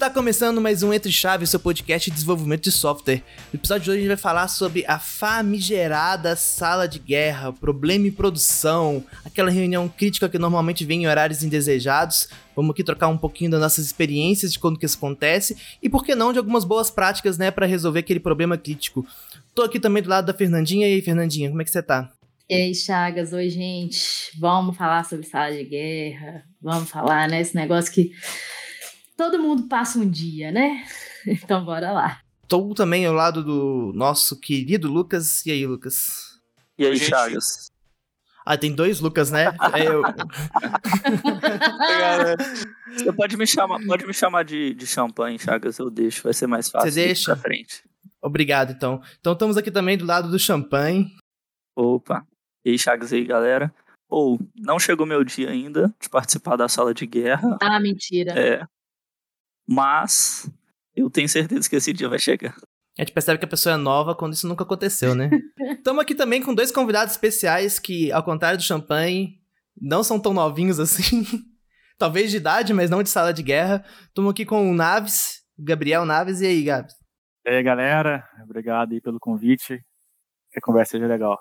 está começando mais um Entre Chaves, seu podcast de desenvolvimento de software. No episódio de hoje a gente vai falar sobre a famigerada sala de guerra, problema em produção, aquela reunião crítica que normalmente vem em horários indesejados. Vamos aqui trocar um pouquinho das nossas experiências de quando que isso acontece e por que não de algumas boas práticas, né, para resolver aquele problema crítico. Tô aqui também do lado da Fernandinha. E aí, Fernandinha, como é que você tá? E aí, Chagas, oi, gente. Vamos falar sobre sala de guerra. Vamos falar, né? Esse negócio que todo mundo passa um dia, né? Então bora lá. Estou também ao lado do nosso querido Lucas. E aí, Lucas? E aí, Chagas? Ah, tem dois Lucas, né? É eu. Você pode me chamar, pode me chamar de, de champanhe, Chagas, eu deixo, vai ser mais fácil. Você deixa? Pra frente. Obrigado, então. Então estamos aqui também do lado do champanhe. Opa. E aí, Chagas aí, galera? Ou, oh, não chegou meu dia ainda de participar da sala de guerra. Ah, mentira. É, mas eu tenho certeza que esse dia vai chegar. A gente percebe que a pessoa é nova quando isso nunca aconteceu, né? Estamos aqui também com dois convidados especiais que, ao contrário do champanhe, não são tão novinhos assim. Talvez de idade, mas não de sala de guerra. Estamos aqui com o Naves, Gabriel Naves. E aí, Gabs? E aí, galera. Obrigado aí pelo convite. Que a conversa seja legal.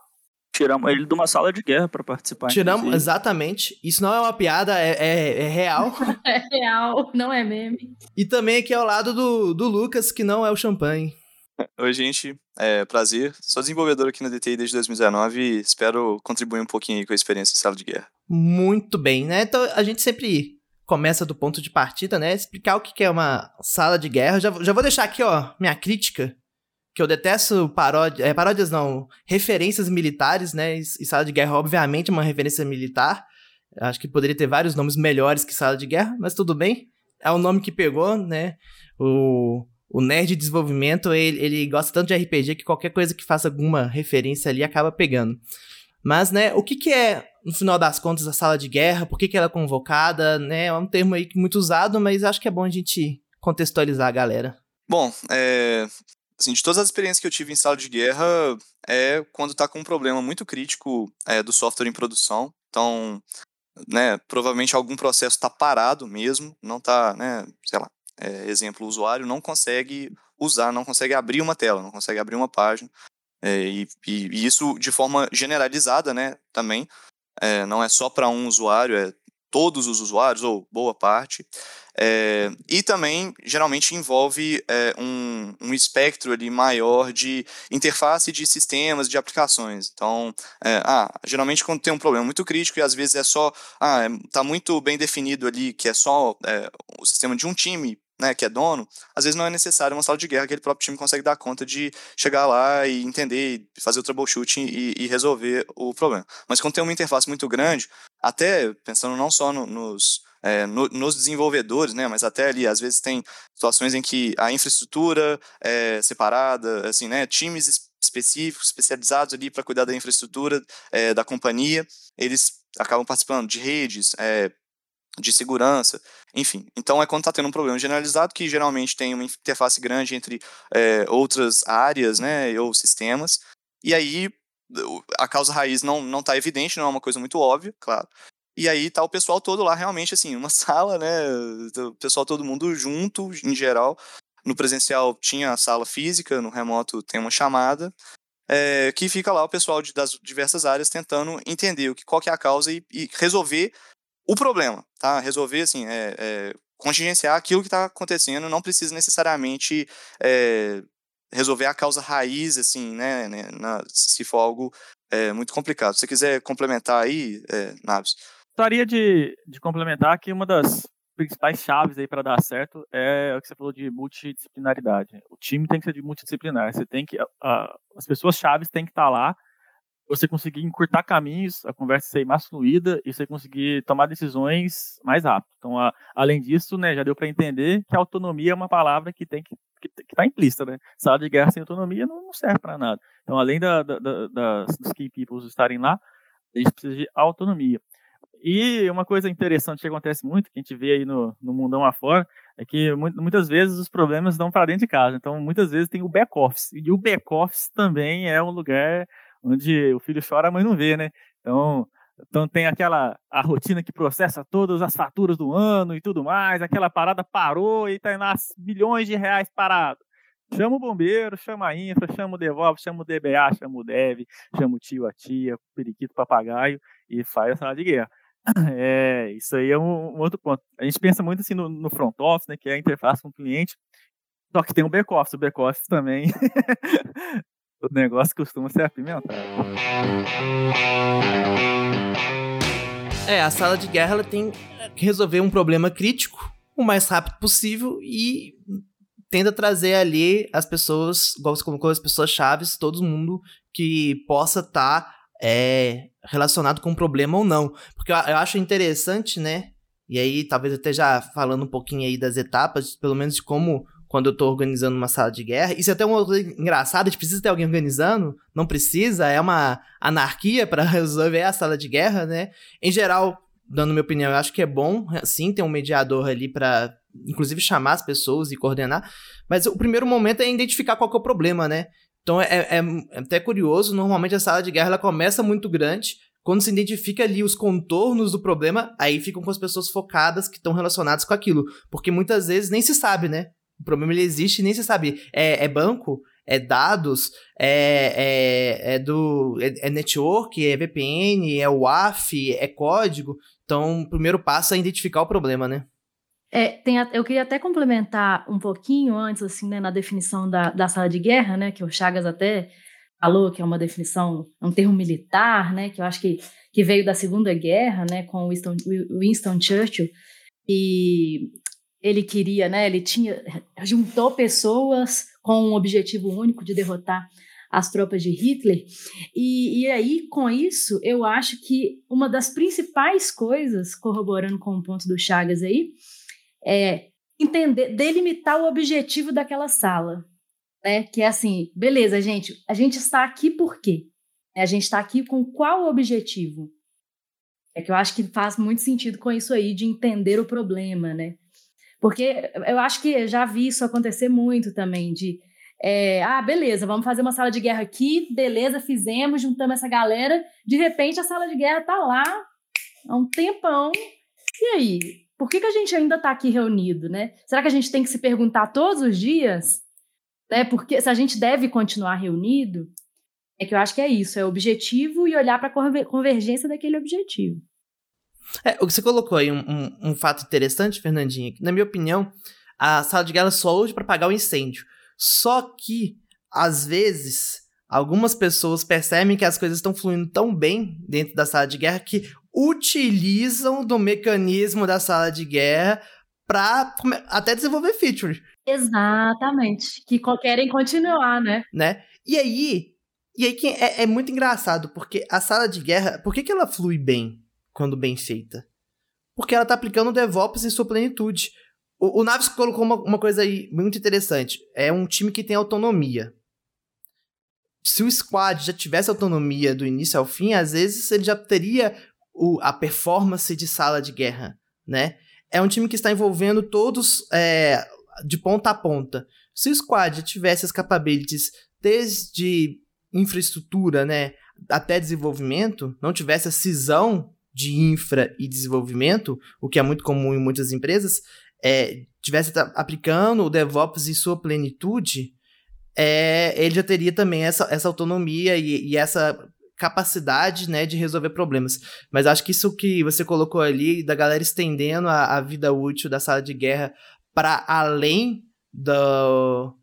Tiramos ele de uma sala de guerra para participar. Tiramos, inclusive. exatamente. Isso não é uma piada, é, é, é real. é real, não é meme. E também aqui ao lado do, do Lucas, que não é o champanhe. Oi, gente. É prazer. Sou desenvolvedor aqui na DTI desde 2019 e espero contribuir um pouquinho com a experiência de sala de guerra. Muito bem, né? Então a gente sempre começa do ponto de partida, né? Explicar o que é uma sala de guerra. Já, já vou deixar aqui, ó, minha crítica que eu detesto paródias, é, paródias não, referências militares, né? E, e Sala de Guerra, obviamente, é uma referência militar. Acho que poderia ter vários nomes melhores que Sala de Guerra, mas tudo bem. É o nome que pegou, né? O, o nerd de desenvolvimento, ele, ele gosta tanto de RPG que qualquer coisa que faça alguma referência ali acaba pegando. Mas, né, o que, que é, no final das contas, a sala de guerra? Por que, que ela é convocada? Né? É um termo aí muito usado, mas acho que é bom a gente contextualizar a galera. Bom, é, assim, de todas as experiências que eu tive em sala de guerra, é quando está com um problema muito crítico é, do software em produção. Então, né, provavelmente algum processo está parado mesmo, não está, né, sei lá, é, exemplo, o usuário não consegue usar, não consegue abrir uma tela, não consegue abrir uma página. É, e, e, isso de forma generalizada, né, também. É, não é só para um usuário, é todos os usuários, ou boa parte. É, e também, geralmente, envolve é, um, um espectro ali maior de interface de sistemas, de aplicações. Então, é, ah, geralmente quando tem um problema muito crítico e às vezes é só, ah, está muito bem definido ali que é só o sistema de um time né, que é dono, às vezes não é necessário uma sala de guerra, aquele próprio time consegue dar conta de chegar lá e entender, fazer o troubleshooting e, e resolver o problema. Mas quando tem uma interface muito grande, até pensando não só no, nos, é, no, nos desenvolvedores, né, mas até ali, às vezes tem situações em que a infraestrutura é separada, assim, né, times específicos, especializados ali para cuidar da infraestrutura é, da companhia, eles acabam participando de redes, é, de segurança, enfim. Então é quando está tendo um problema generalizado que geralmente tem uma interface grande entre é, outras áreas, né, ou sistemas, e aí a causa raiz não não está evidente, não é uma coisa muito óbvia, claro. E aí tá o pessoal todo lá realmente assim, uma sala, né, o pessoal todo mundo junto, em geral. No presencial tinha a sala física, no remoto tem uma chamada. É, que fica lá o pessoal de, das diversas áreas tentando entender o que, qual que é a causa e, e resolver o problema, tá? Resolver, assim, é, é contingenciar aquilo que está acontecendo, não precisa necessariamente é, resolver a causa raiz, assim, né, né na, se for algo é, muito complicado. Se você quiser complementar aí, é, Naves. Gostaria de, de complementar que uma das principais chaves aí para dar certo é o que você falou de multidisciplinaridade. O time tem que ser de multidisciplinar. Você tem que a, as pessoas chaves têm que estar tá lá você conseguir encurtar caminhos, a conversa ser mais fluida e você conseguir tomar decisões mais rápido. Então, a, além disso, né, já deu para entender que autonomia é uma palavra que tem que que está implícita, né? Sala de guerra sem autonomia não, não serve para nada. Então, além da, da, da, das, dos key people estarem lá, a gente precisa de autonomia. E uma coisa interessante que acontece muito, que a gente vê aí no, no mundão afora, é que muitas vezes os problemas dão para dentro de casa. Então, muitas vezes tem o back-office. E o back-office também é um lugar onde o filho chora, a mãe não vê, né? Então, então tem aquela a rotina que processa todas as faturas do ano e tudo mais, aquela parada parou e tá lá milhões de reais parado. Chama o bombeiro, chama a infra, chama o DevOps, chama o DBA, chama o Dev, chama o tio, a tia, o periquito, o papagaio e faz a sala de guerra. É, isso aí é um, um, outro ponto. A gente pensa muito assim no, no, front office, né, que é a interface com o cliente, só que tem o back office. O back office também, o negócio costuma ser apimentado. É, a sala de guerra ela tem que resolver um problema crítico o mais rápido possível e tenta trazer ali as pessoas, igual você colocou, as pessoas chaves, todo mundo que possa estar tá, é, relacionado com o problema ou não. Porque eu, eu, acho interessante, né? E aí, talvez até já falando um pouquinho aí das etapas, pelo menos de como quando eu tô organizando uma sala de guerra. Isso é até uma coisa engraçada, gente precisa ter alguém organizando, não precisa, é uma anarquia para resolver a sala de guerra, né? Em geral, dando minha opinião, eu acho que é bom, sim, ter um mediador ali para inclusive chamar as pessoas e coordenar, mas o primeiro momento é identificar qual é o problema, né? Então é, é, é, até curioso, normalmente a sala de guerra ela começa muito grande, quando se identifica ali os contornos do problema, aí ficam com as pessoas focadas que estão relacionadas com aquilo, porque muitas vezes nem se sabe, né? O problema ele existe e nem se sabe. É, é banco, é dados, é, é, é do é, é, network, é VPN, é WAF, é código. Então, o primeiro passo é identificar o problema, né? É, tem, eu queria até complementar um pouquinho antes, assim, né, na definição da, da sala de guerra, né, que o Chagas até falou que é uma definição, é um termo militar, né, que eu acho que, que veio da Segunda Guerra, né, com Winston, Winston Churchill, e ele queria, né, ele tinha, juntou pessoas com um objetivo único de derrotar as tropas de Hitler. E, e aí, com isso, eu acho que uma das principais coisas, corroborando com o ponto do Chagas aí, é entender, delimitar o objetivo daquela sala. Né? Que é assim, beleza, gente, a gente está aqui por quê? A gente está aqui com qual objetivo? É que eu acho que faz muito sentido com isso aí de entender o problema, né? Porque eu acho que já vi isso acontecer muito também, de é, ah, beleza, vamos fazer uma sala de guerra aqui, beleza, fizemos, juntamos essa galera, de repente a sala de guerra tá lá há um tempão, e aí? por que, que a gente ainda está aqui reunido, né? Será que a gente tem que se perguntar todos os dias, né? Porque se a gente deve continuar reunido, é que eu acho que é isso, é objetivo e olhar para a convergência daquele objetivo. É, o que você colocou aí, um, um, um fato interessante, Fernandinha, que, na minha opinião, a sala de guerra só hoje para apagar o incêndio. Só que, às vezes, algumas pessoas percebem que as coisas estão fluindo tão bem dentro da sala de guerra que utilizam do mecanismo da sala de guerra para até desenvolver feature. Exatamente. Que querem continuar, né? Né? E aí, e aí é, é muito engraçado, porque a sala de guerra, por que, que ela flui bem quando bem feita? Porque ela tá aplicando o DevOps em sua plenitude. O, o Naves colocou uma, uma coisa aí muito interessante. É um time que tem autonomia se o squad já tivesse autonomia do início ao fim, às vezes ele já teria o, a performance de sala de guerra, né? É um time que está envolvendo todos é, de ponta a ponta. Se o squad tivesse as capabilities desde infraestrutura, né, até desenvolvimento, não tivesse a cisão de infra e desenvolvimento, o que é muito comum em muitas empresas, é, tivesse aplicando o DevOps em sua plenitude, é, ele já teria também essa, essa autonomia e, e essa capacidade, né, de resolver problemas. Mas acho que isso que você colocou ali, da galera estendendo a, a vida útil da sala de guerra para além do,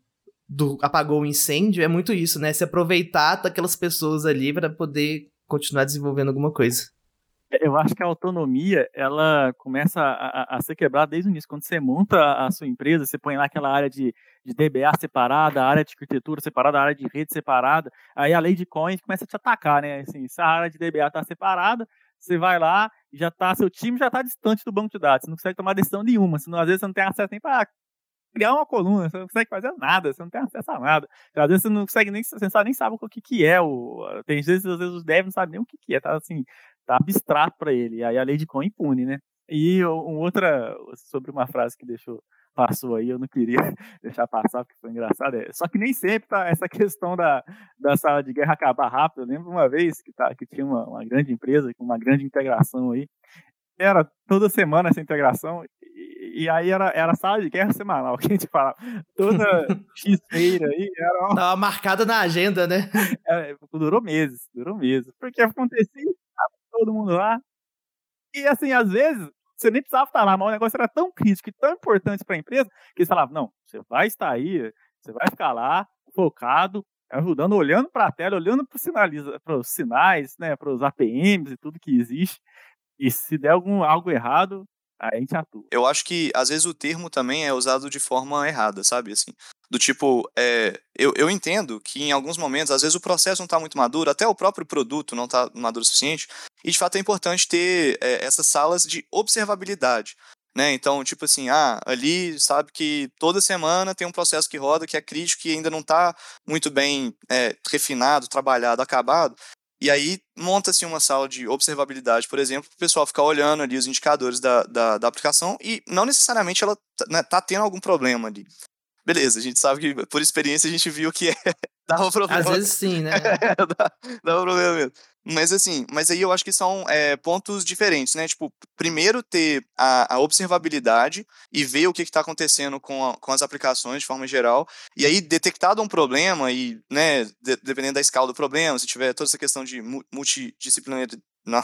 do apagou o incêndio, é muito isso, né? Se aproveitar daquelas pessoas ali para poder continuar desenvolvendo alguma coisa. Eu acho que a autonomia, ela começa a, a, a, ser quebrada desde o início. Quando você monta a sua empresa, você põe lá aquela área de, de DBA separada, área de arquitetura separada, área de rede separada, aí a lei de coins começa a te atacar, né? Assim, se a área de DBA está separada, você vai lá, já tá, seu time já está distante do banco de dados, você não consegue tomar decisão nenhuma, senão às vezes você não tem acesso nem para criar uma coluna, você não consegue fazer nada, você não tem acesso a nada. Às vezes você não consegue nem, você nem sabe o que, que é o. Tem vezes, às vezes os devs não sabem nem o que, que é, tá assim, tá abstrato para ele. E aí a lei de Cohn impune, né? E um outra, sobre uma frase que deixou passou aí, eu não queria deixar passar, porque foi engraçado. É, só que nem sempre tá essa questão da, da sala de guerra acabar rápido. Eu lembro uma vez que, tá, que tinha uma, uma grande empresa com uma grande integração aí. Era toda semana essa integração, e, e aí era, era sala de guerra semanal, que a gente falava. Toda x-feira aí era. Uma... Tava marcada na agenda, né? É, durou meses, durou meses. Porque acontecia, todo mundo lá. E assim, às vezes, você nem precisava estar lá, mas o negócio era tão crítico e tão importante para a empresa que eles falavam: não, você vai estar aí, você vai ficar lá, focado, ajudando, olhando para a tela, olhando para os sinais, né, para os APMs e tudo que existe. E se der algum, algo errado, atua. Eu acho que, às vezes, o termo também é usado de forma errada, sabe? Assim, do tipo, é, eu, eu entendo que em alguns momentos, às vezes, o processo não está muito maduro, até o próprio produto não está maduro o suficiente, e de fato é importante ter é, essas salas de observabilidade. Né? Então, tipo assim, ah, ali sabe que toda semana tem um processo que roda que é crítico que ainda não está muito bem é, refinado, trabalhado, acabado. E aí monta-se uma sala de observabilidade, por exemplo, para o pessoal ficar olhando ali os indicadores da, da, da aplicação e não necessariamente ela né, tá tendo algum problema ali. Beleza, a gente sabe que por experiência a gente viu que é, dava problema. Às vezes sim, né? dá, dava problema mesmo. Mas assim, mas aí eu acho que são é, pontos diferentes, né? Tipo, primeiro ter a, a observabilidade e ver o que está acontecendo com, a, com as aplicações de forma geral. E aí, detectado um problema, e, né, de, dependendo da escala do problema, se tiver toda essa questão de multidisciplinaridade não,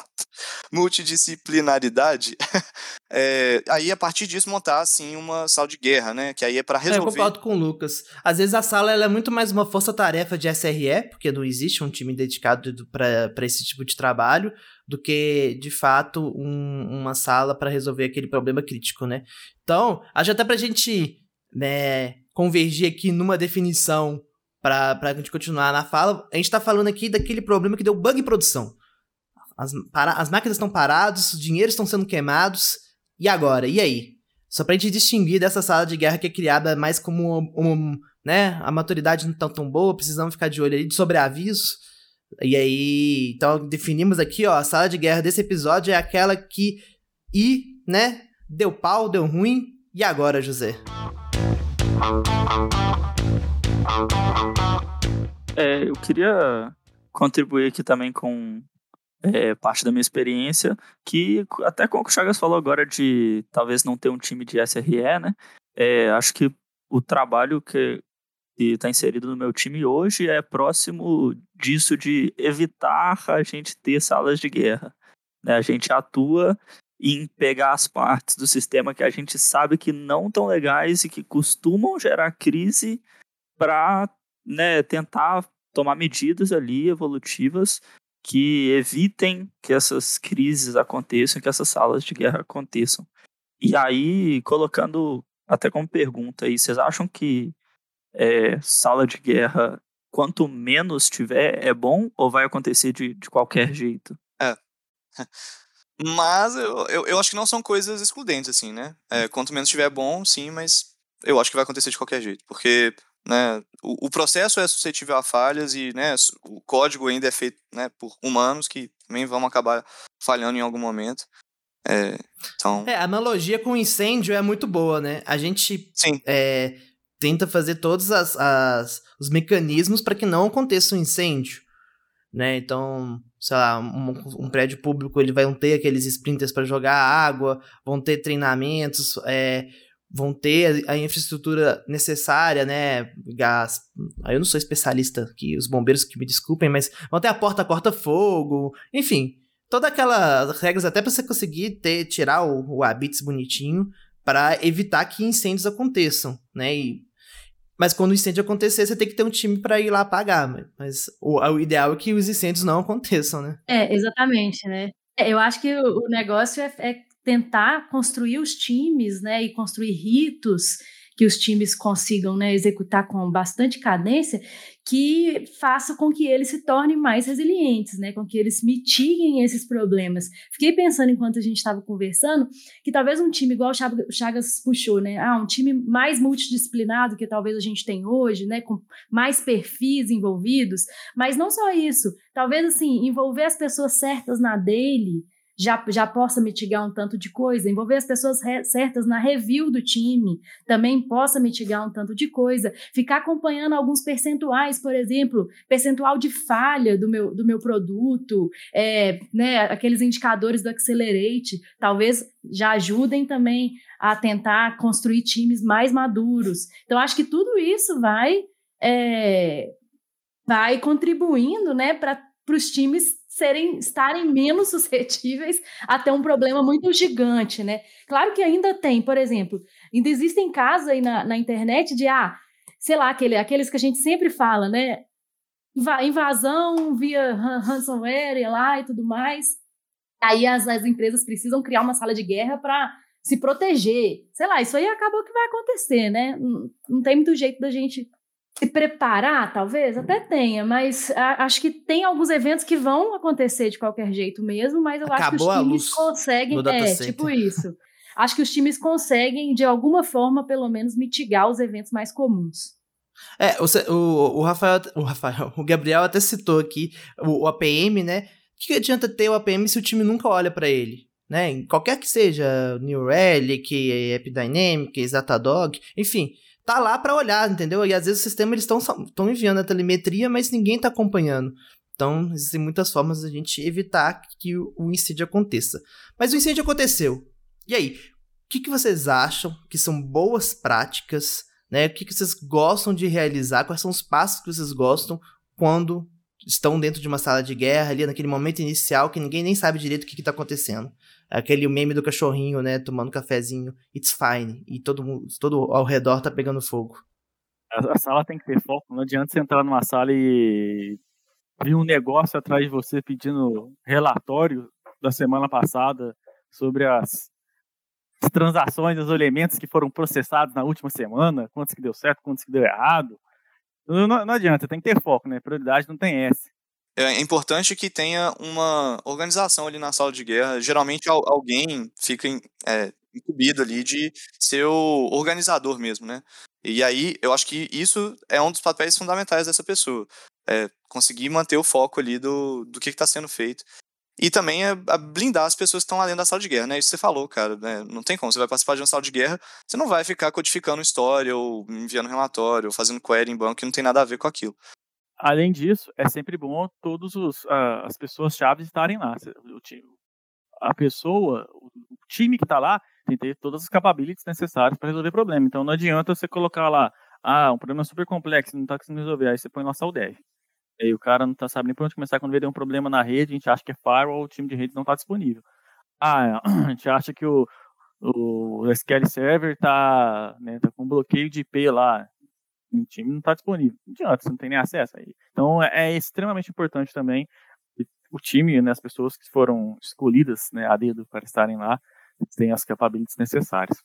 multidisciplinaridade, é, aí a partir disso montar assim uma sala de guerra, né? Que aí é para resolver. É, eu concordo com o Lucas. Às vezes a sala é muito mais uma força-tarefa de SRE, porque não existe um time dedicado para esse tipo de trabalho, do que de fato um, uma sala para resolver aquele problema crítico, né? Então, acho até para a gente né, convergir aqui numa definição para a gente continuar na fala, a gente está falando aqui daquele problema que deu bug em produção. As, para, as máquinas estão paradas, os dinheiros estão sendo queimados. E agora? E aí? Só pra gente distinguir dessa sala de guerra que é criada mais como um, um né? A maturidade não tá tão boa, precisamos ficar de olho aí de sobreaviso. E aí, então definimos aqui, ó, a sala de guerra desse episódio é aquela que e, né, deu pau, deu ruim. E agora, José? É, eu queria contribuir aqui também com é, parte da minha experiência, que até como o Chagas falou agora de talvez não ter um time de SRE, né? É, acho que o trabalho que está inserido no meu time hoje é próximo disso de evitar a gente ter salas de guerra. Né? A gente atua em pegar as partes do sistema que a gente sabe que não estão legais e que costumam gerar crise para né, tentar tomar medidas ali evolutivas que evitem que essas crises aconteçam, que essas salas de guerra aconteçam. E aí, colocando até como pergunta aí, vocês acham que é, sala de guerra, quanto menos tiver, é bom ou vai acontecer de, de qualquer jeito? É. Mas eu, eu, eu, acho que não são coisas excludentes, assim, né? É, quanto menos tiver, é bom, sim, mas eu acho que vai acontecer de qualquer jeito. Porque né? O, o, processo é suscetível a falhas e né, o código ainda é feito né, por humanos que também vão acabar falhando em algum momento. É, então... é, a analogia com incêndio é muito boa, né? A gente é, tenta fazer todos as, as os mecanismos para que não aconteça um incêndio. Né? Então, sei lá, um, um, prédio público ele vai ter aqueles sprinters para jogar água, vão ter treinamentos, é, vão ter a infraestrutura necessária, né? Gás. Eu não sou especialista aqui, os bombeiros que me desculpem, mas vão ter a porta corta-fogo, enfim, todas aquelas regras até para você conseguir ter tirar o, o habits bonitinho para evitar que incêndios aconteçam, né? E, mas quando o incêndio acontecer, você tem que ter um time para ir lá apagar. Mas o, o ideal é que os incêndios não aconteçam, né? É, exatamente, né? É, eu acho que o negócio é, é tentar construir os times, né, e construir ritos que os times consigam né, executar com bastante cadência, que faça com que eles se tornem mais resilientes, né, com que eles mitiguem esses problemas. Fiquei pensando enquanto a gente estava conversando que talvez um time igual o Chagas puxou, né, ah, um time mais multidisciplinado que talvez a gente tem hoje, né, com mais perfis envolvidos, mas não só isso, talvez assim envolver as pessoas certas na dele já, já possa mitigar um tanto de coisa, envolver as pessoas certas na review do time também possa mitigar um tanto de coisa, ficar acompanhando alguns percentuais, por exemplo, percentual de falha do meu, do meu produto, é, né, aqueles indicadores do Accelerate, talvez já ajudem também a tentar construir times mais maduros. Então, acho que tudo isso vai, é, vai contribuindo né, para os times serem estarem menos suscetíveis a ter um problema muito gigante, né? Claro que ainda tem, por exemplo, ainda existem casos aí na, na internet de ah, sei lá, aquele, aqueles que a gente sempre fala, né? Invasão via ransomware lá e tudo mais. Aí as, as empresas precisam criar uma sala de guerra para se proteger. Sei lá, isso aí acabou que vai acontecer, né? Não, não tem muito jeito da gente se preparar, talvez, até tenha, mas a, acho que tem alguns eventos que vão acontecer de qualquer jeito mesmo, mas eu Acabou acho que os times conseguem, é, tipo isso. Acho que os times conseguem, de alguma forma, pelo menos, mitigar os eventos mais comuns. É, o, o, o Rafael, o Rafael, o Gabriel até citou aqui o, o APM, né? O que adianta ter o APM se o time nunca olha para ele? Né? Qualquer que seja, New Relic, AppDynamics, Datadog, enfim, tá lá para olhar, entendeu? E às vezes o sistema eles estão enviando a telemetria, mas ninguém tá acompanhando. Então, existem muitas formas de a gente evitar que o incêndio aconteça. Mas o incêndio aconteceu. E aí? O que, que vocês acham que são boas práticas? Né? O que, que vocês gostam de realizar? Quais são os passos que vocês gostam quando estão dentro de uma sala de guerra, ali naquele momento inicial que ninguém nem sabe direito o que está acontecendo? Aquele meme do cachorrinho, né, tomando cafezinho, it's fine, e todo mundo, todo ao redor tá pegando fogo. A, a sala tem que ter foco, não adianta você entrar numa sala e vir um negócio atrás de você pedindo relatório da semana passada sobre as, as transações, os elementos que foram processados na última semana, quantos que deu certo, quantos que deu errado. Não, não adianta, tem que ter foco, né? Prioridade não tem essa é importante que tenha uma organização ali na sala de guerra. Geralmente alguém fica é, incumbido ali de ser o organizador mesmo, né? E aí eu acho que isso é um dos papéis fundamentais dessa pessoa. É conseguir manter o foco ali do, do que está sendo feito. E também é blindar as pessoas que estão lá dentro da sala de guerra, né? Isso você falou, cara. Né? Não tem como. Você vai participar de uma sala de guerra, você não vai ficar codificando história, ou enviando relatório, ou fazendo query em banco que não tem nada a ver com aquilo. Além disso, é sempre bom todas uh, as pessoas chaves estarem lá. O time, a pessoa, o time que está lá, tem que ter todas as capabilities necessárias para resolver o problema. Então não adianta você colocar lá, ah, um problema super complexo, não está conseguindo resolver, aí você põe lá só o dev. Aí o cara não está sabendo nem por onde começar quando vê um problema na rede, a gente acha que é firewall, o time de rede não está disponível. Ah, a gente acha que o, o SQL Server está né, tá com bloqueio de IP lá o time não está disponível. Não adianta, você não tem nem acesso aí. Então é, é extremamente importante também o time, né, as pessoas que foram escolhidas né, a dedo para estarem lá, tenham as capabilities necessárias.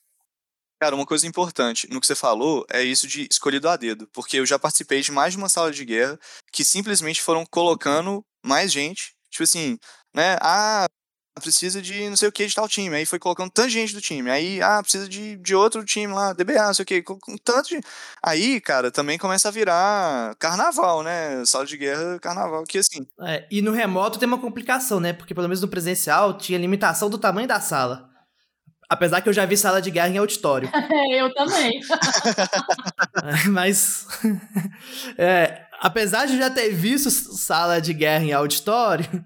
Cara, uma coisa importante no que você falou é isso de escolhido a dedo, porque eu já participei de mais de uma sala de guerra que simplesmente foram colocando mais gente, tipo assim, né? Ah, precisa de não sei o que de tal time. Aí foi colocando tanta gente do time. Aí, ah, precisa de, de outro time lá, DBA, não sei o que. Com tanto de... Aí, cara, também começa a virar carnaval, né? Sala de guerra, carnaval, que assim. É, e no remoto tem uma complicação, né? Porque pelo menos no presencial tinha limitação do tamanho da sala. Apesar que eu já vi sala de guerra em auditório. eu também. Mas. É, apesar de já ter visto sala de guerra em auditório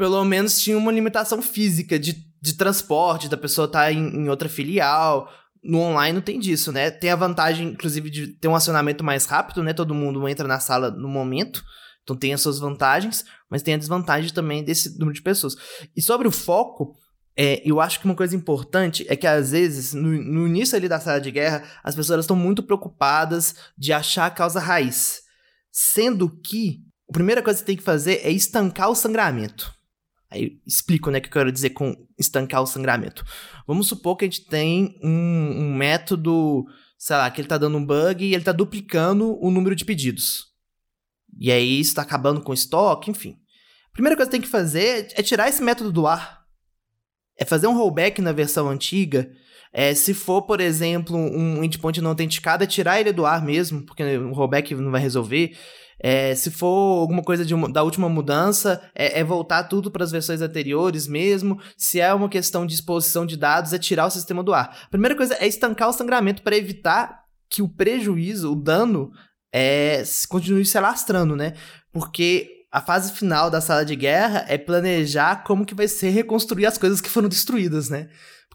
pelo menos tinha uma limitação física de, de transporte, da pessoa estar tá em, em outra filial. No online não tem disso, né? Tem a vantagem, inclusive, de ter um acionamento mais rápido, né? Todo mundo entra na sala no momento. Então tem as suas vantagens, mas tem a desvantagem também desse número de pessoas. E sobre o foco, é, eu acho que uma coisa importante é que às vezes, no, no início ali da sala de guerra, as pessoas estão muito preocupadas de achar a causa raiz. Sendo que a primeira coisa que tem que fazer é estancar o sangramento. Aí explico, né, o que eu quero dizer com estancar o sangramento. Vamos supor que a gente tem um, um método, sei lá, que ele tá dando um bug e ele tá duplicando o número de pedidos. E aí isso tá acabando com o estoque, enfim. A primeira coisa que tem que fazer é tirar esse método do ar. É fazer um rollback na versão antiga. É, se for, por exemplo, um endpoint não autenticado, é tirar ele do ar mesmo, porque o rollback não vai resolver. É, se for alguma coisa de, da última mudança, é, é voltar tudo para as versões anteriores mesmo. Se é uma questão de exposição de dados, é tirar o sistema do ar. A primeira coisa é estancar o sangramento para evitar que o prejuízo, o dano, é, continue se alastrando, né? Porque a fase final da sala de guerra é planejar como que vai ser reconstruir as coisas que foram destruídas, né?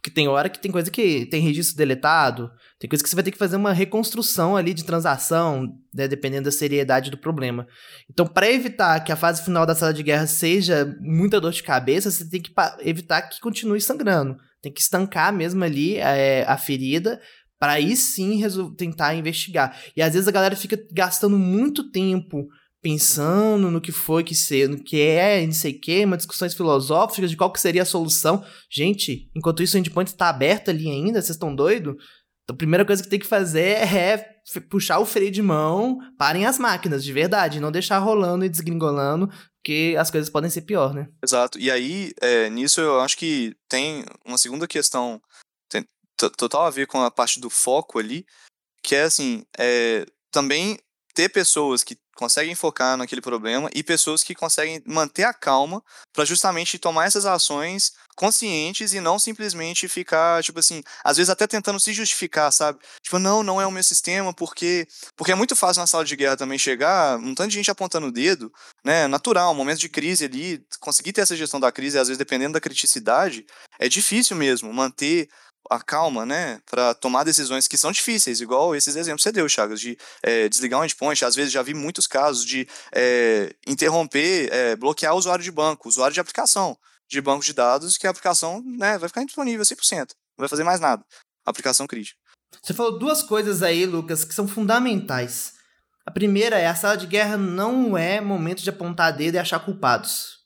Porque tem hora que tem coisa que tem registro deletado, tem coisa que você vai ter que fazer uma reconstrução ali de transação, né, dependendo da seriedade do problema. Então, para evitar que a fase final da sala de guerra seja muita dor de cabeça, você tem que evitar que continue sangrando. Tem que estancar mesmo ali é, a ferida para aí sim tentar investigar. E às vezes a galera fica gastando muito tempo pensando no que foi que ser, no que é, não sei o que, uma discussões filosóficas de qual que seria a solução. Gente, enquanto isso o endpoint está aberto ali ainda, vocês estão doidos? Então, a primeira coisa que tem que fazer é puxar o freio de mão, parem as máquinas, de verdade, não deixar rolando e desgringolando, porque as coisas podem ser pior, né? Exato. E aí, é, nisso eu acho que tem uma segunda questão total a ver com a parte do foco ali, que é assim, é, também ter pessoas que conseguem focar naquele problema e pessoas que conseguem manter a calma para justamente tomar essas ações conscientes e não simplesmente ficar, tipo assim, às vezes até tentando se justificar, sabe? Tipo, não, não é o meu sistema, porque porque é muito fácil na sala de guerra também chegar, um tanto de gente apontando o dedo, né? Natural, momento de crise ali, conseguir ter essa gestão da crise, às vezes dependendo da criticidade, é difícil mesmo manter a calma, né, para tomar decisões que são difíceis, igual esses exemplos que você deu, Chagas, de é, desligar um endpoint. Às vezes já vi muitos casos de é, interromper, é, bloquear o usuário de banco, usuário de aplicação de banco de dados, que a aplicação né, vai ficar indisponível 100%, não vai fazer mais nada. Aplicação crítica. Você falou duas coisas aí, Lucas, que são fundamentais. A primeira é a sala de guerra não é momento de apontar dedo e achar culpados.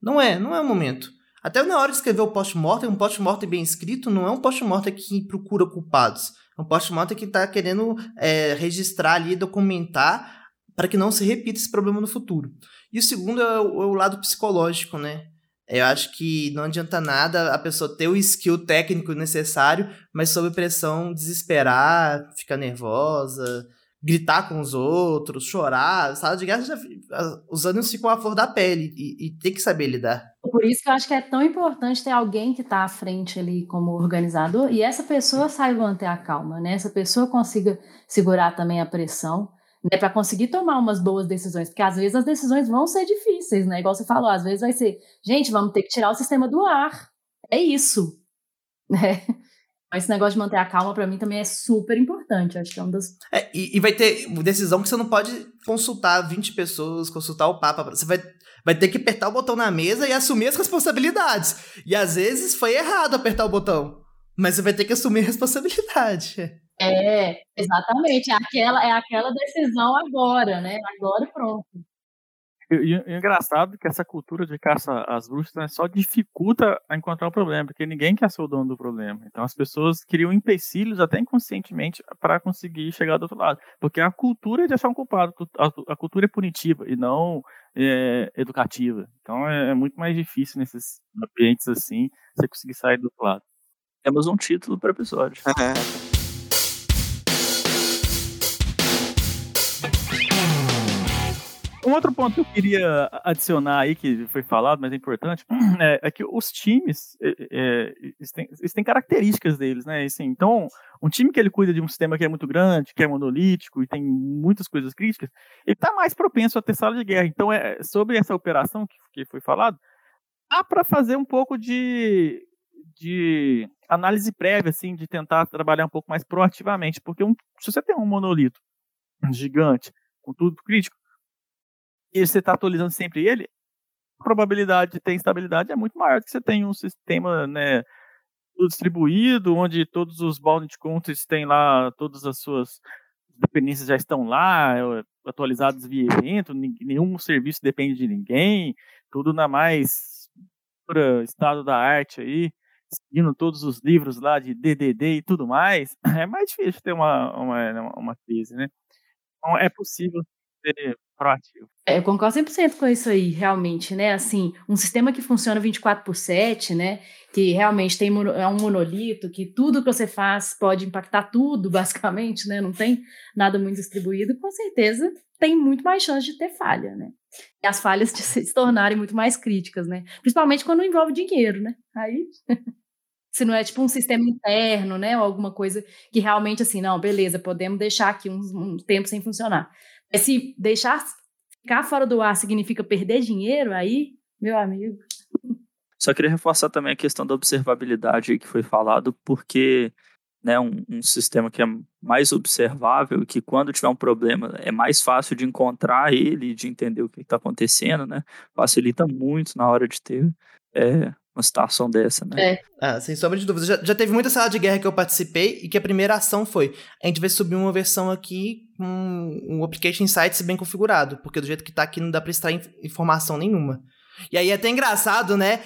Não é, não é o momento. Até na hora de escrever o post-mortem, um post-mortem bem escrito não é um post-mortem que procura culpados. É um post-mortem que está querendo é, registrar ali, documentar para que não se repita esse problema no futuro. E o segundo é o, é o lado psicológico, né? Eu acho que não adianta nada a pessoa ter o skill técnico necessário, mas sob pressão desesperar, ficar nervosa, gritar com os outros, chorar. Sala de guerra, já, os ânimos ficam à flor da pele e, e, tem que saber lidar. Por isso que eu acho que é tão importante ter alguém que está à frente ali como organizador e essa pessoa saiba manter a calma, né? Essa pessoa consiga segurar também a pressão. Né, para conseguir tomar umas boas decisões, porque às vezes as decisões vão ser difíceis, né? Igual você falou, às vezes vai ser, gente, vamos ter que tirar o sistema do ar. É isso, né? Esse negócio de manter a calma, para mim, também é super importante. Acho que é um das. É, e, e, vai ter decisão que você não pode consultar 20 pessoas, consultar o Papa. Você vai, vai ter que apertar o botão na mesa e assumir as responsabilidades. E às vezes foi errado apertar o botão. Mas você vai ter que assumir a responsabilidade. É, exatamente. É aquela, é aquela decisão agora, né? Agora pronto. E, e, engraçado que essa cultura de caça às bruxas né, só dificulta a encontrar o problema, porque ninguém quer ser o dono do problema. Então as pessoas criam empecilhos até inconscientemente para conseguir chegar do outro lado. Porque a cultura é de achar um culpado, a, a cultura é punitiva e não é, educativa. Então é, é, muito mais difícil nesses ambientes assim você conseguir sair do outro lado. Temos um título para o episódio. outro ponto que eu queria adicionar aí, que foi falado, mas é importante, é, é que os times, é, é, eles, têm, eles, têm, características deles, né? Assim, então, um time que ele cuida de um sistema que é muito grande, que é monolítico e tem muitas coisas críticas, ele está mais propenso a ter sala de guerra. Então, é, sobre essa operação que, que foi falado, dá para fazer um pouco de, de análise prévia, assim, de tentar trabalhar um pouco mais proativamente, porque um, se você tem um monolito gigante, com tudo crítico, e você está atualizando sempre ele, a probabilidade de ter instabilidade é muito maior do que você tem um sistema né, distribuído, onde todos os bound countries têm lá todas as suas dependências já estão lá, é, atualizadas via evento, nenhum serviço depende de ninguém, tudo na mais estado da arte aí, seguindo todos os livros lá de DDD e tudo mais, é mais difícil ter uma, uma, uma crise, né? Então é possível ter proativo. É, eu concordo 100% com isso aí, realmente, né? Assim, um sistema que funciona 24 por 7, né? Que realmente tem é um monolito, que tudo que você faz pode impactar tudo, basicamente, né? Não tem nada muito distribuído, com certeza tem muito mais chance de ter falha, né? E as falhas de se tornarem muito mais críticas, né? Principalmente quando envolve dinheiro, né? Aí. se não é tipo um sistema interno, né? Ou alguma coisa que realmente, assim, não, beleza, podemos deixar aqui um, um tempo sem funcionar. Se deixar ficar fora do ar significa perder dinheiro, aí, meu amigo. Só queria reforçar também a questão da observabilidade que foi falado, porque né, um, um, sistema que é mais observável, que quando tiver um problema é mais fácil de encontrar ele, de entender o que está acontecendo, né, facilita muito na hora de ter é, uma situação dessa, né? É. Ah, sem sombra de dúvida. Já, já, teve muita sala de guerra que eu participei e que a primeira ação foi: a gente vai subir uma versão aqui com um Application Insights bem configurado, porque do jeito que tá aqui não dá pra extrair informação nenhuma. E aí é até engraçado, né?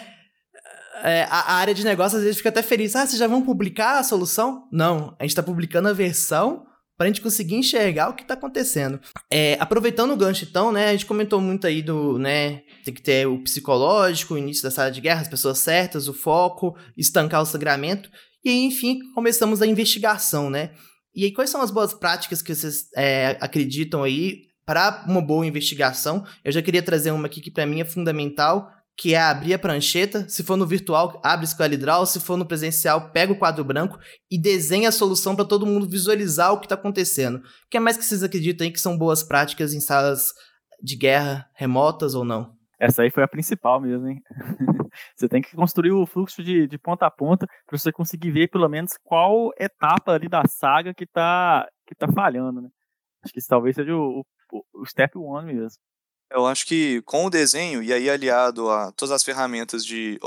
É, a, a, área de negócio às vezes fica até feliz. Ah, vocês já vão publicar a solução? Não, a gente tá publicando a versão para a gente conseguir enxergar o que está acontecendo. É, aproveitando o gancho, então, né, a gente comentou muito aí do, né, tem que ter o psicológico, o início da sala de guerra, as pessoas certas, o foco, estancar o sangramento, e aí, enfim, começamos a investigação, né. E aí, quais são as boas práticas que vocês é, acreditam aí para uma boa investigação? Eu já queria trazer uma aqui que para mim é fundamental, que é abrir a prancheta. Se for no virtual, abre o Draw. Se for no presencial, pega o quadro branco e desenha a solução para todo mundo visualizar o que está acontecendo. O que é mais que vocês acreditam aí que são boas práticas em salas de guerra remotas ou não? Essa aí foi a principal mesmo, hein? você tem que construir o fluxo de, de ponta a ponta para você conseguir ver pelo menos qual etapa ali da saga que está que tá falhando, né? Acho que isso talvez seja o, o, o step one mesmo. Eu acho que com o desenho, e aí aliado a todas as ferramentas de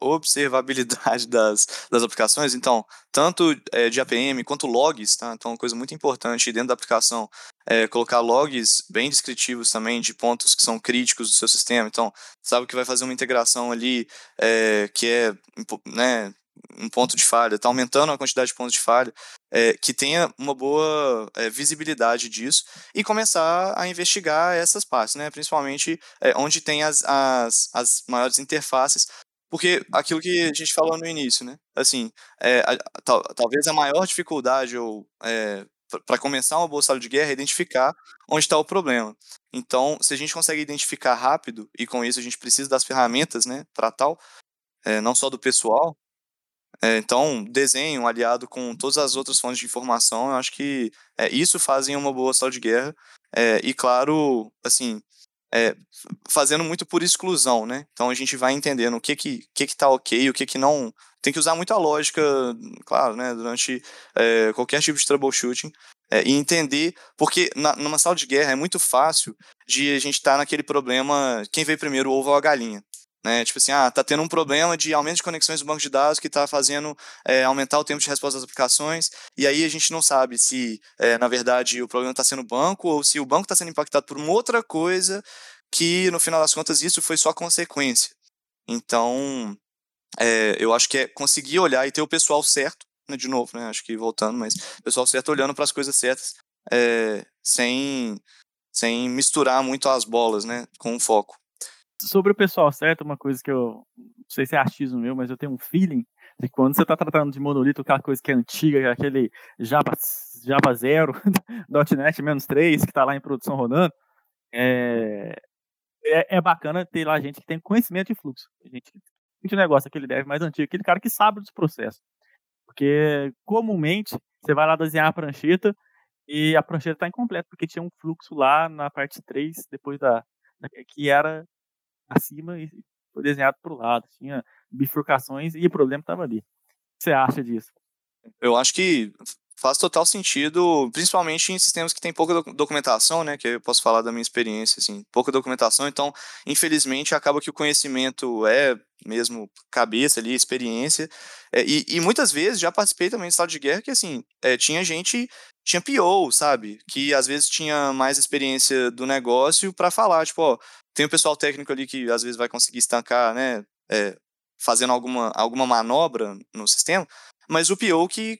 observabilidade das, das aplicações, então, tanto é, de APM quanto logs, tá? Então, uma coisa muito importante dentro da aplicação é colocar logs bem descritivos também de pontos que são críticos do seu sistema. Então, sabe que vai fazer uma integração ali é, que é né, um ponto de falha, está aumentando a quantidade de pontos de falha, é, que tenha uma boa é, visibilidade disso e começar a investigar essas partes, né? principalmente é, onde tem as, as, as maiores interfaces, porque aquilo que a gente falou no início, né? assim, é, a, tal, talvez a maior dificuldade ou é, para começar uma boa sala de guerra é identificar onde está o problema. Então, se a gente consegue identificar rápido, e com isso a gente precisa das ferramentas né, para tal, é, não só do pessoal, é, então, desenho aliado com todas as outras fontes de informação, eu acho que é, isso fazem uma boa sala de guerra. É, e, claro, assim, é, fazendo muito por exclusão, né? Então, a gente vai entendendo o que que, que, que tá ok, o que que não... Tem que usar muita lógica, claro, né? Durante é, qualquer tipo de troubleshooting. É, e entender, porque na, numa sala de guerra é muito fácil de a gente estar tá naquele problema, quem veio primeiro, o ovo ou a galinha. Né? Tipo assim, ah, tá tendo um problema de aumento de conexões do banco de dados que está fazendo é, aumentar o tempo de resposta das aplicações, e aí a gente não sabe se, é, na verdade, o problema está sendo o banco ou se o banco está sendo impactado por uma outra coisa que, no final das contas, isso foi só consequência. Então, é, eu acho que é conseguir olhar e ter o pessoal certo, né, de novo, né, acho que voltando, mas o pessoal certo olhando para as coisas certas, sem, sem misturar muito as bolas, né, com o foco sobre o pessoal certo, uma coisa que eu não sei se é achismo meu, mas eu tenho um feeling de quando você está tratando de monolito, aquela coisa que é antiga, é aquele Java, Java 0, .NET menos 3, que está lá em produção rodando, é, é, é, bacana ter lá gente que tem conhecimento de fluxo. Gente que negócio, aquele dev mais antigo, aquele cara que sabe dos processos. Porque comumente você vai lá desenhar a prancheta e a prancheta está incompleta, porque tinha um fluxo lá na parte 3, depois da que era acima e foi desenhado para o lado. Tinha bifurcações e o problema estava ali. O que você acha disso? Eu acho que faz total sentido, principalmente em sistemas que tem pouca documentação, né, que eu posso falar da minha experiência, assim, pouca documentação, então, infelizmente, acaba que o conhecimento é mesmo cabeça ali, experiência, é, e, e, muitas vezes já participei também de estado de guerra que, assim, é, tinha gente, tinha PO, sabe, que às vezes tinha mais experiência do negócio para falar, tipo, ó, tem o pessoal técnico ali que às vezes vai conseguir estancar, né, é, fazendo alguma, alguma manobra no sistema, mas o PO que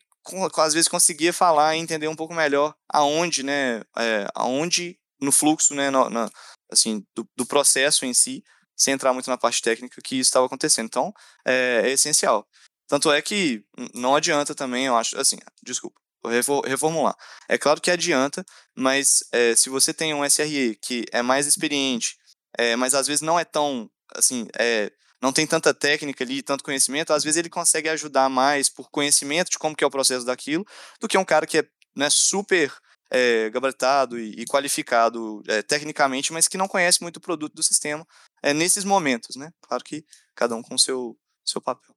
às vezes conseguia falar e entender um pouco melhor aonde, né, é, aonde no fluxo, né, na, assim, do, do, processo em si, sem entrar muito na parte técnica que isso estava acontecendo. Então, é, é, essencial. Tanto é que não adianta também, eu acho, assim, desculpa, vou reformular. É claro que adianta, mas é, se você tem um SRE que é mais experiente, é, mas às vezes não é tão, assim, é, não tem tanta técnica ali, tanto conhecimento, às vezes ele consegue ajudar mais por conhecimento de como que é o processo daquilo, do que um cara que é né, super é, gabaritado e, e qualificado é, tecnicamente, mas que não conhece muito o produto do sistema é, nesses momentos, né? Claro que cada um com seu, seu papel.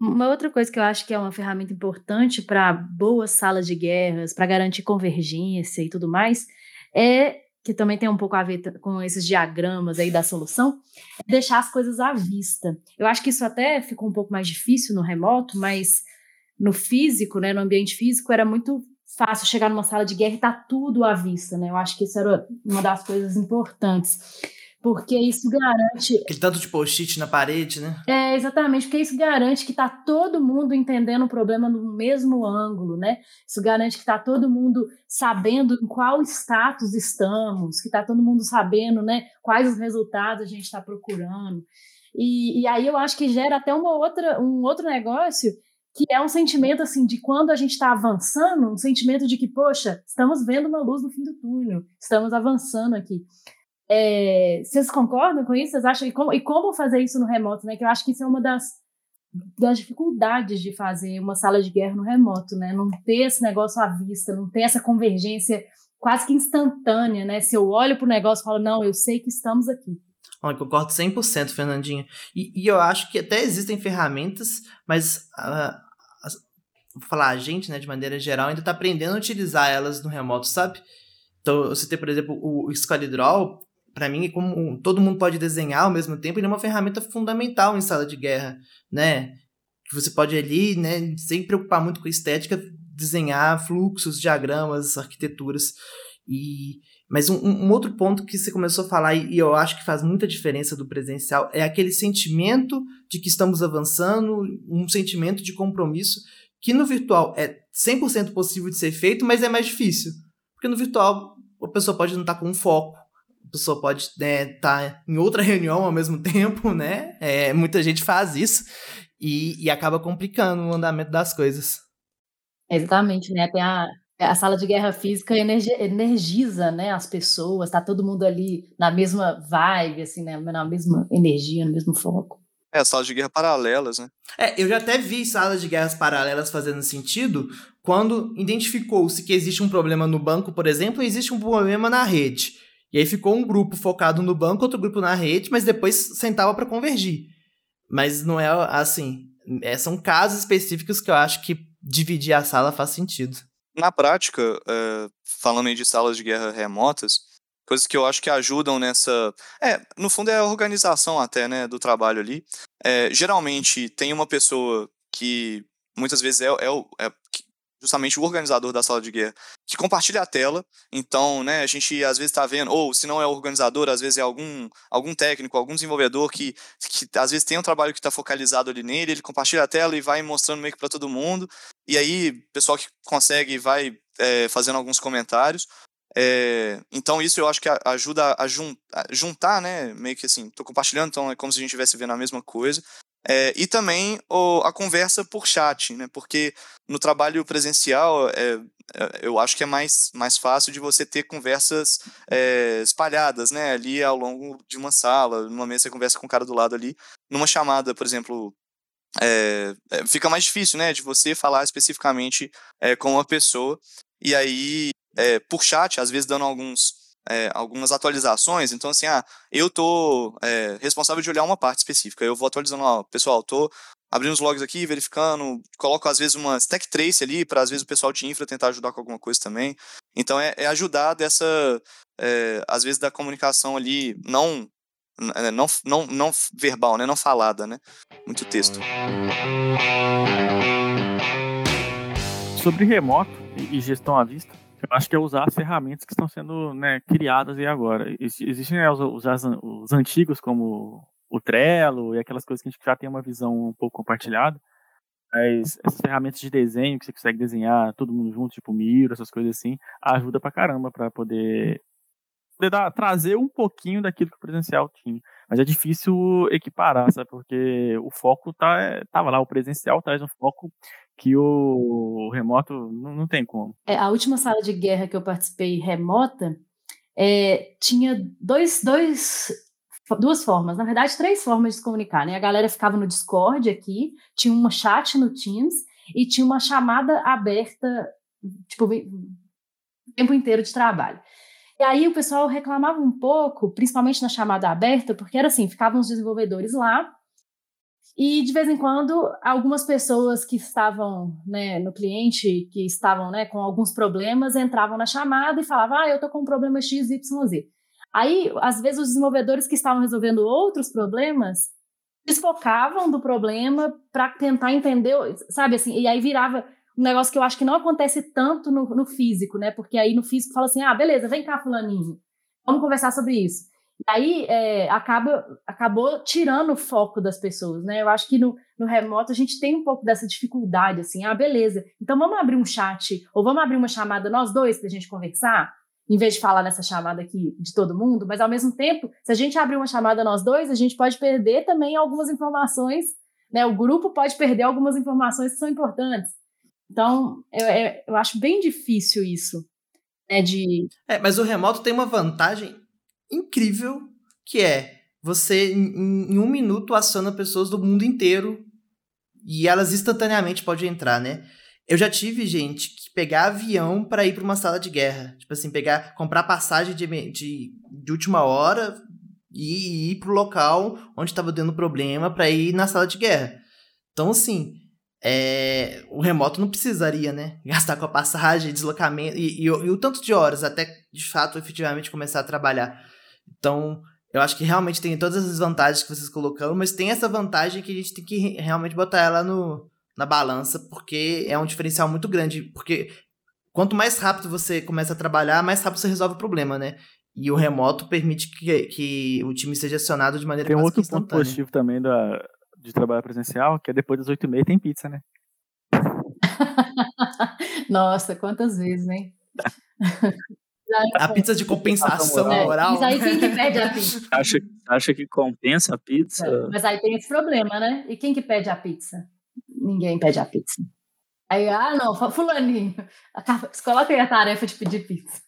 Uma outra coisa que eu acho que é uma ferramenta importante para boas salas de guerras, para garantir convergência e tudo mais, é que também tem um pouco a ver com esses diagramas aí da solução, é deixar as coisas à vista. Eu acho que isso até ficou um pouco mais difícil no remoto, mas no físico, né, no ambiente físico, era muito fácil chegar numa sala de guerra e tá tudo à vista, né? Eu acho que isso era uma das coisas importantes porque isso garante. Aquele tanto de post-it na parede, né? É, exatamente, porque isso garante que está todo mundo entendendo o problema no mesmo ângulo, né? Isso garante que está todo mundo sabendo em qual status estamos, que está todo mundo sabendo, né, quais os resultados a gente está procurando. E, e aí eu acho que gera até uma outra, um outro negócio que é um sentimento assim de quando a gente está avançando, um sentimento de que, poxa, estamos vendo uma luz no fim do túnel, estamos avançando aqui. É, vocês concordam com isso? Vocês acham? E como, e como fazer isso no remoto, né? Que eu acho que isso é uma das, das dificuldades de fazer uma sala de guerra no remoto, né? Não ter esse negócio à vista, não ter essa convergência quase que instantânea, né? Se eu olho para o negócio e falo, não, eu sei que estamos aqui. Olha, concordo 100%, Fernandinha. E, e eu acho que até existem ferramentas, mas uh, vou falar a gente, né, de maneira geral, ainda está aprendendo a utilizar elas no remoto, sabe? Então, você tem, por exemplo, o SquadDraw, para mim, como todo mundo pode desenhar ao mesmo tempo, ele é uma ferramenta fundamental em sala de guerra, né? Que você pode ali, né, sem preocupar muito com estética, desenhar fluxos, diagramas, arquiteturas. E mas um, um, outro ponto que você começou a falar e eu acho que faz muita diferença do presencial é aquele sentimento de que estamos avançando, um sentimento de compromisso que no virtual é 100% possível de ser feito, mas é mais difícil. Porque no virtual a pessoa pode não estar com um foco, pessoa pode estar né, tá em outra reunião ao mesmo tempo, né? É, muita gente faz isso e, e acaba complicando o andamento das coisas. Exatamente, né? Tem a, a sala de guerra física energiza, né, as pessoas, tá todo mundo ali na mesma vibe, assim, né, na mesma energia, no mesmo foco. É, salas de guerra paralelas, né? É, eu já até vi salas de guerras paralelas fazendo sentido quando identificou-se que existe um problema no banco, por exemplo, e existe um problema na rede. E aí ficou um grupo focado no banco, outro grupo na rede, mas depois sentava para convergir. Mas não é assim. É, são casos específicos que eu acho que dividir a sala faz sentido. Na prática, é, falando aí de salas de guerra remotas, coisas que eu acho que ajudam nessa. É, no fundo é a organização até, né, do trabalho ali. É, geralmente tem uma pessoa que muitas vezes é, é, é justamente o organizador da sala de guerra, que compartilha a tela. Então, né, a gente às vezes está vendo, ou se não é o organizador, às vezes é algum, algum técnico, algum desenvolvedor que, que às vezes tem um trabalho que está focalizado ali nele, ele compartilha a tela e vai mostrando meio que para todo mundo. E aí, pessoal que consegue vai é, fazendo alguns comentários. É, então isso eu acho que ajuda a, jun, a juntar, né? Meio que assim, tô compartilhando, então é como se a gente estivesse vendo a mesma coisa. É, e também o, a conversa por chat, né? Porque no trabalho presencial, é, é, eu acho que é mais, mais fácil de você ter conversas é, espalhadas, né? Ali ao longo de uma sala, numa mesa você conversa com o cara do lado ali. Numa chamada, por exemplo, é, é, fica mais difícil, né? De você falar especificamente com uma pessoa. E aí, por chat, às vezes dando alguns é, algumas atualizações. Então, assim, ah, eu tô é, responsável de olhar uma parte específica. Eu vou atualizando, ó, pessoal, tô abrindo os logs aqui, verificando, coloco às vezes uma stack trace ali para às vezes o pessoal de infra tentar ajudar com alguma coisa também. Então é, é ajudar dessa, é, às vezes da comunicação ali não é, não, não, não verbal, né, não falada, né, muito texto. Sobre remoto e gestão à vista, eu acho que é usar as ferramentas que estão sendo né, criadas aí agora. Existem né, os, os, os, antigos, como o Trello e aquelas coisas que a gente já tem uma visão um pouco compartilhada. Mas essas ferramentas de desenho que você consegue desenhar todo mundo junto, tipo Miro, essas coisas assim, ajuda pra caramba pra poder poder dar, trazer um pouquinho daquilo que o presencial tinha. Mas é difícil equiparar, sabe? Porque o foco tá, é, tava lá, o presencial traz um foco que o remoto não, não tem como. É, a última sala de guerra que eu participei remota é, tinha dois, dois, duas formas, na verdade, três formas de se comunicar, né? A galera ficava no Discord aqui, tinha um chat no Teams e tinha uma chamada aberta, tipo, o tempo inteiro de trabalho. E aí o pessoal reclamava um pouco, principalmente na chamada aberta, porque era assim, ficavam os desenvolvedores lá, e de vez em quando algumas pessoas que estavam né, no cliente, que estavam né, com alguns problemas, entravam na chamada e falavam, ah, eu estou com um problema X, Y, Z. Aí, às vezes, os desenvolvedores que estavam resolvendo outros problemas desfocavam do problema para tentar entender, sabe assim, e aí virava um negócio que eu acho que não acontece tanto no, no físico, né? Porque aí no físico fala assim, ah, beleza, vem cá, fulaninho, vamos conversar sobre isso. E aí é, acaba, acabou tirando o foco das pessoas, né? Eu acho que no, no remoto a gente tem um pouco dessa dificuldade, assim, ah, beleza, então vamos abrir um chat, ou vamos abrir uma chamada nós dois para a gente conversar, em vez de falar nessa chamada aqui de todo mundo, mas ao mesmo tempo, se a gente abrir uma chamada nós dois, a gente pode perder também algumas informações, né? O grupo pode perder algumas informações que são importantes. Então, eu, eu acho bem difícil isso. Né, de... É, mas o remoto tem uma vantagem incrível que é você, em, em um minuto, aciona pessoas do mundo inteiro e elas instantaneamente podem entrar, né? Eu já tive gente que pegar avião para ir para uma sala de guerra. Tipo assim, pegar, comprar passagem de, de, de última hora e, ir pro local onde estava dando problema para ir na sala de guerra. Então, assim, é, o remoto não precisaria, né? Gastar com a passagem, deslocamento e, e, e, o tanto de horas até de fato efetivamente começar a trabalhar. Então, eu acho que realmente tem todas as vantagens que vocês colocaram, mas tem essa vantagem que a gente tem que realmente botar ela no, na balança, porque é um diferencial muito grande. Porque quanto mais rápido você começa a trabalhar, mais rápido você resolve o problema, né? E o remoto permite que, que o time seja acionado de maneira Tem um outro ponto positivo também da, de trabalho presencial, que é depois das 8 e meia tem pizza, né? Nossa, quantas vezes, hein? A pizza de compensação é, moral. Mas aí quem que pede a pizza? Acha, acha que compensa a pizza? É, mas aí tem esse problema, né? E quem que pede a pizza? Ninguém pede a pizza. Aí, ah, não, fulaninho, coloca aí a tarefa de pedir pizza.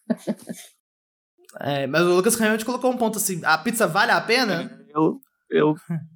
É, mas o Lucas realmente colocou um ponto assim, a pizza vale a pena? Eu, eu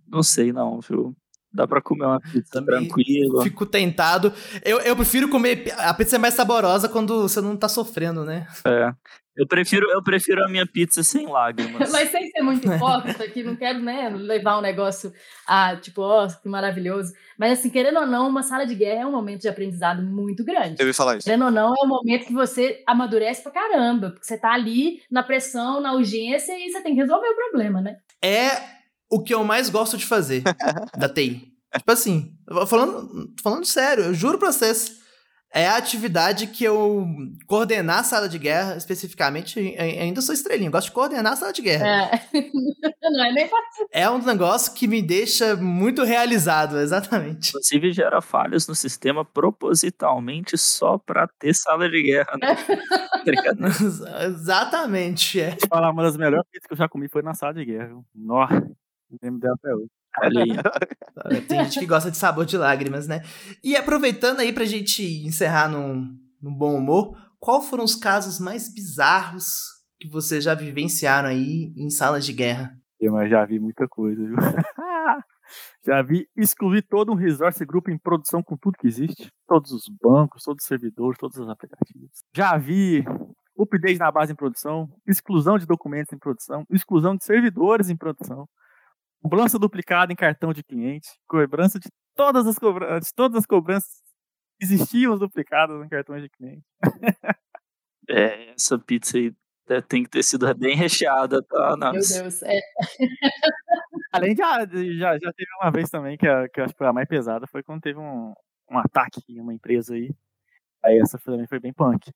não sei não, viu? Dá pra comer uma pizza Também tranquilo. Fico tentado. Eu, eu prefiro comer. A pizza é mais saborosa quando você não tá sofrendo, né? É. Eu prefiro, eu prefiro a minha pizza sem lágrimas. Mas sem ser muito hipócrita, que não quero né, levar um negócio a tipo, ó, oh, que maravilhoso. Mas assim, querendo ou não, uma sala de guerra é um momento de aprendizado muito grande. Eu ia falar isso. Querendo ou não, é um momento que você amadurece pra caramba, porque você tá ali na pressão, na urgência e você tem que resolver o problema, né? É o que eu mais gosto de fazer da TI. Tipo assim, falando, falando sério, eu juro pra vocês. É a atividade que eu coordenar a sala de guerra, especificamente, ainda sou estrelinha, gosto de coordenar a sala de guerra. É. Não é nem fácil. É um negócio que me deixa muito realizado, exatamente. Inclusive gera falhas no sistema propositalmente só pra ter sala de guerra. Né? exatamente, é. Vou falar, uma das melhores coisas que eu já comi foi na sala de guerra. Nossa. Lembro dela até hoje. Tem gente que gosta de sabor de lágrimas, né? E aproveitando aí pra gente encerrar num, num bom humor, qual foram os casos mais bizarros que vocês já vivenciaram aí em salas de guerra? Eu mas já vi muita coisa, viu? já vi excluir todo um resort grupo em produção com tudo que existe. Todos os bancos, todos os servidores, todos os aplicativos. Já vi update na base em produção, exclusão de documentos em produção, exclusão de servidores em produção, cobrança duplicada em cartão de cliente, cobrança de todas as cobranças, todas as cobranças existiam duplicadas em cartões de cliente. é, essa pizza aí é, tem que ter sido bem recheada, tá? Nossa. Meu Deus, é. Além de, ah, já, já teve uma vez também que, a, que eu acho que foi a mais pesada, foi quando teve um, um ataque em uma empresa aí. Aí essa também foi bem punk.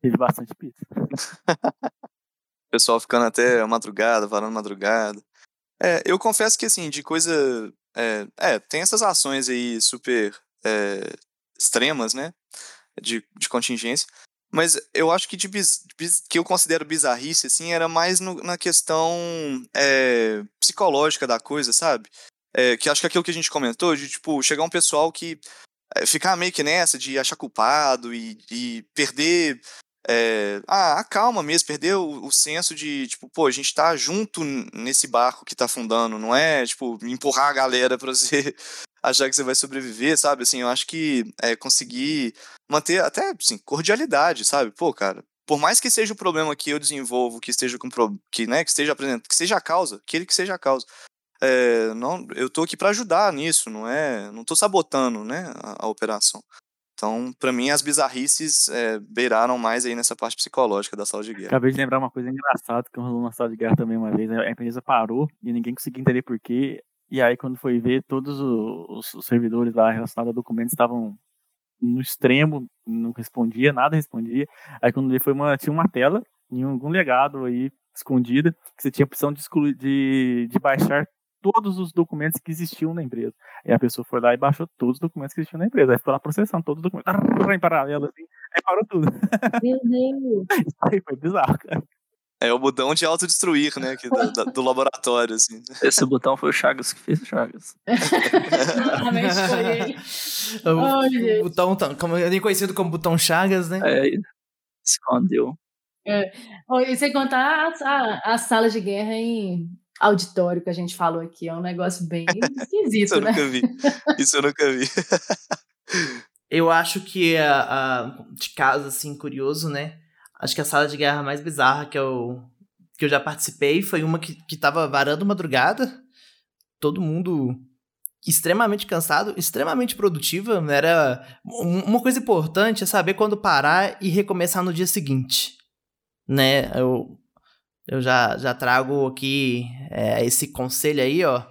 Teve bastante pizza. o pessoal ficando até madrugada, varando madrugada. É, eu confesso que, assim, de coisa. É, é tem essas ações aí super é, extremas, né? De, de contingência. Mas eu acho que de biz, biz, que eu considero bizarrice, assim, era mais no, na questão é, psicológica da coisa, sabe? Que acho que aquilo que a gente comentou, de, tipo, chegar um pessoal que ficar meio que nessa de achar culpado e, e perder é, ah, a calma mesmo, perder o, o, senso de, tipo, pô, a gente tá junto nesse barco que tá afundando, não é, tipo, empurrar a galera pra você achar que você vai sobreviver, sabe? Assim, eu acho que é, conseguir manter até, assim, cordialidade, sabe? Pô, cara, por mais que seja o problema que eu desenvolvo, que esteja com que, né, que esteja apresentando, que seja a causa, aquele que seja a causa. É, não, eu tô aqui para ajudar nisso, não é, não tô sabotando, né, a, a operação. Então, para mim, as bizarrices é, beiraram mais aí nessa parte psicológica da sala de guerra. Acabei de lembrar uma coisa engraçada que rolou na sala de guerra também uma vez. A empresa parou e ninguém conseguia entender porquê. E aí, quando foi ver, todos os, os servidores lá relacionados a documentos estavam no extremo, não respondia, nada respondia. Aí, quando ele foi uma, tinha uma tela em algum legado aí escondida que você tinha a opção de, excluir, de, de baixar todos os documentos que existiam na empresa. E a pessoa foi lá e baixou todos os documentos que existiam na empresa. Aí ficou lá processando todos os documentos em paralelo, assim. Aí parou tudo. Meu Deus! Isso aí foi bizarro, cara. É o botão de autodestruir, né? Aqui do, do, laboratório, assim. Esse botão foi o Chagas que fez o Chagas. Realmente foi ele. O, o botão, como, nem conhecido como botão Chagas, né? É, escondeu. É. E sem contar as, as salas de guerra em auditório que a gente falou aqui. É um negócio bem esquisito, Isso eu né? nunca vi. Isso eu nunca vi. eu acho que a, a, de caso, assim, curioso, né? Acho que a sala de guerra mais bizarra que eu, que eu já participei foi uma que, que tava varando madrugada. Todo mundo extremamente cansado, extremamente produtiva. Era uma coisa importante é saber quando parar e recomeçar no dia seguinte, né? Eu eu já, já trago aqui é, esse conselho aí, ó.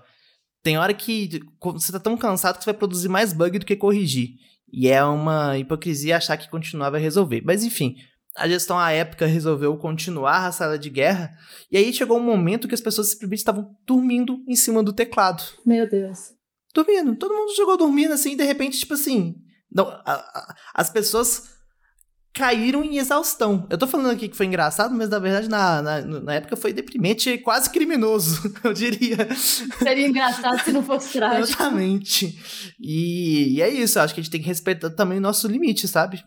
Tem hora que você tá tão cansado que você vai produzir mais bug do que corrigir. E é uma hipocrisia achar que continuar vai resolver. Mas enfim, a gestão à época resolveu continuar a sala de guerra. E aí chegou um momento que as pessoas simplesmente estavam dormindo em cima do teclado. Meu Deus. Dormindo. Todo mundo chegou dormindo assim, e de repente, tipo assim. Não, a, a, as pessoas caíram em exaustão. Eu tô falando aqui que foi engraçado, mas na verdade na, na, na época foi deprimente quase criminoso, eu diria. Seria engraçado se não fosse trágico. Exatamente. E, e é isso, acho que a gente tem que respeitar também o nosso limite, sabe?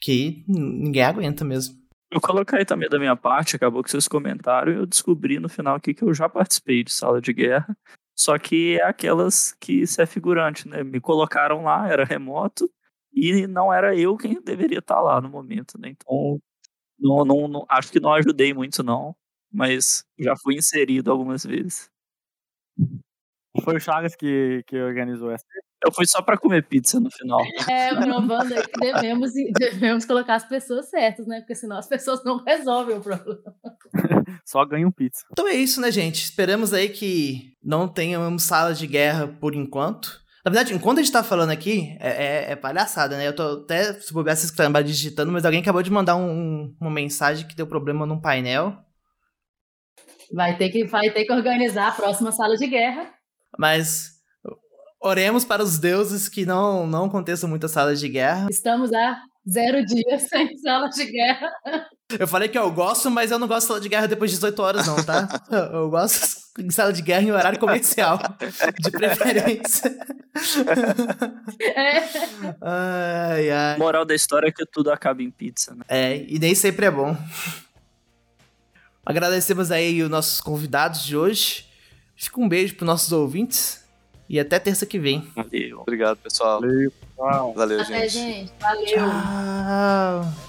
Que ninguém aguenta mesmo. Eu coloquei também da minha parte, acabou que vocês comentaram, e eu descobri no final aqui que eu já participei de sala de guerra, só que é aquelas que você é figurante, né? Me colocaram lá, era remoto, e não era eu quem deveria estar lá no momento, né? Então, não, não, não, acho que não ajudei muito, não, mas já fui inserido algumas vezes. Foi o Chagas que, que organizou essa? Eu fui só para comer pizza no final. É, provando que devemos, devemos colocar as pessoas certas, né? Porque senão as pessoas não resolvem o problema. só ganham pizza. Então é isso, né, gente? Esperamos aí que não tenhamos salas de guerra por enquanto. Na verdade, enquanto a gente tá falando aqui, é, é, é palhaçada, né? Eu tô até, se puder, se escrever digitando, mas alguém acabou de mandar um, uma mensagem que deu problema num painel. Vai ter, que, vai ter que organizar a próxima sala de guerra. Mas oremos para os deuses que não, não aconteçam muitas salas de guerra. Estamos há zero dias sem sala de guerra. Eu falei que eu gosto, mas eu não gosto de sala de guerra depois de 18 horas, não, tá? Eu gosto de sala de guerra em horário comercial, de preferência. É. Ai, ai. Moral da história é que tudo acaba em pizza, né? É, e nem sempre é bom. Agradecemos aí os nossos convidados de hoje. Fica um beijo para nossos ouvintes e até terça que vem. Valeu. Obrigado, pessoal. Valeu. Valeu, Até, gente. gente. Valeu. Tchau.